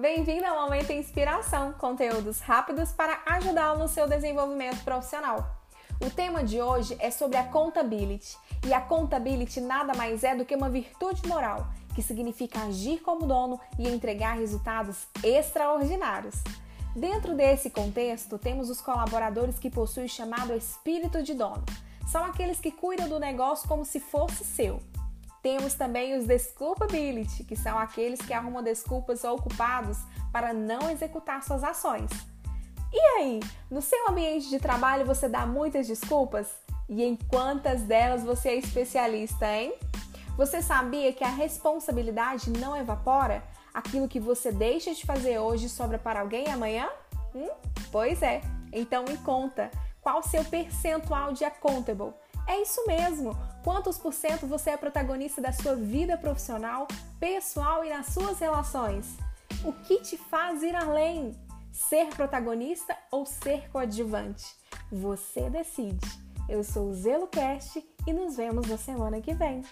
Bem-vindo ao Momento Inspiração, conteúdos rápidos para ajudá-lo no seu desenvolvimento profissional. O tema de hoje é sobre a contability, e a contability nada mais é do que uma virtude moral, que significa agir como dono e entregar resultados extraordinários. Dentro desse contexto, temos os colaboradores que possuem o chamado espírito de dono. São aqueles que cuidam do negócio como se fosse seu. Temos também os desculpability, que são aqueles que arrumam desculpas ou culpados para não executar suas ações. E aí, no seu ambiente de trabalho você dá muitas desculpas? E em quantas delas você é especialista, hein? Você sabia que a responsabilidade não evapora? Aquilo que você deixa de fazer hoje sobra para alguém amanhã? Hum? Pois é. Então me conta, qual o seu percentual de accountable? É isso mesmo. Quantos por cento você é protagonista da sua vida profissional, pessoal e nas suas relações? O que te faz ir além? Ser protagonista ou ser coadjuvante? Você decide. Eu sou o Zelo Cast e nos vemos na semana que vem.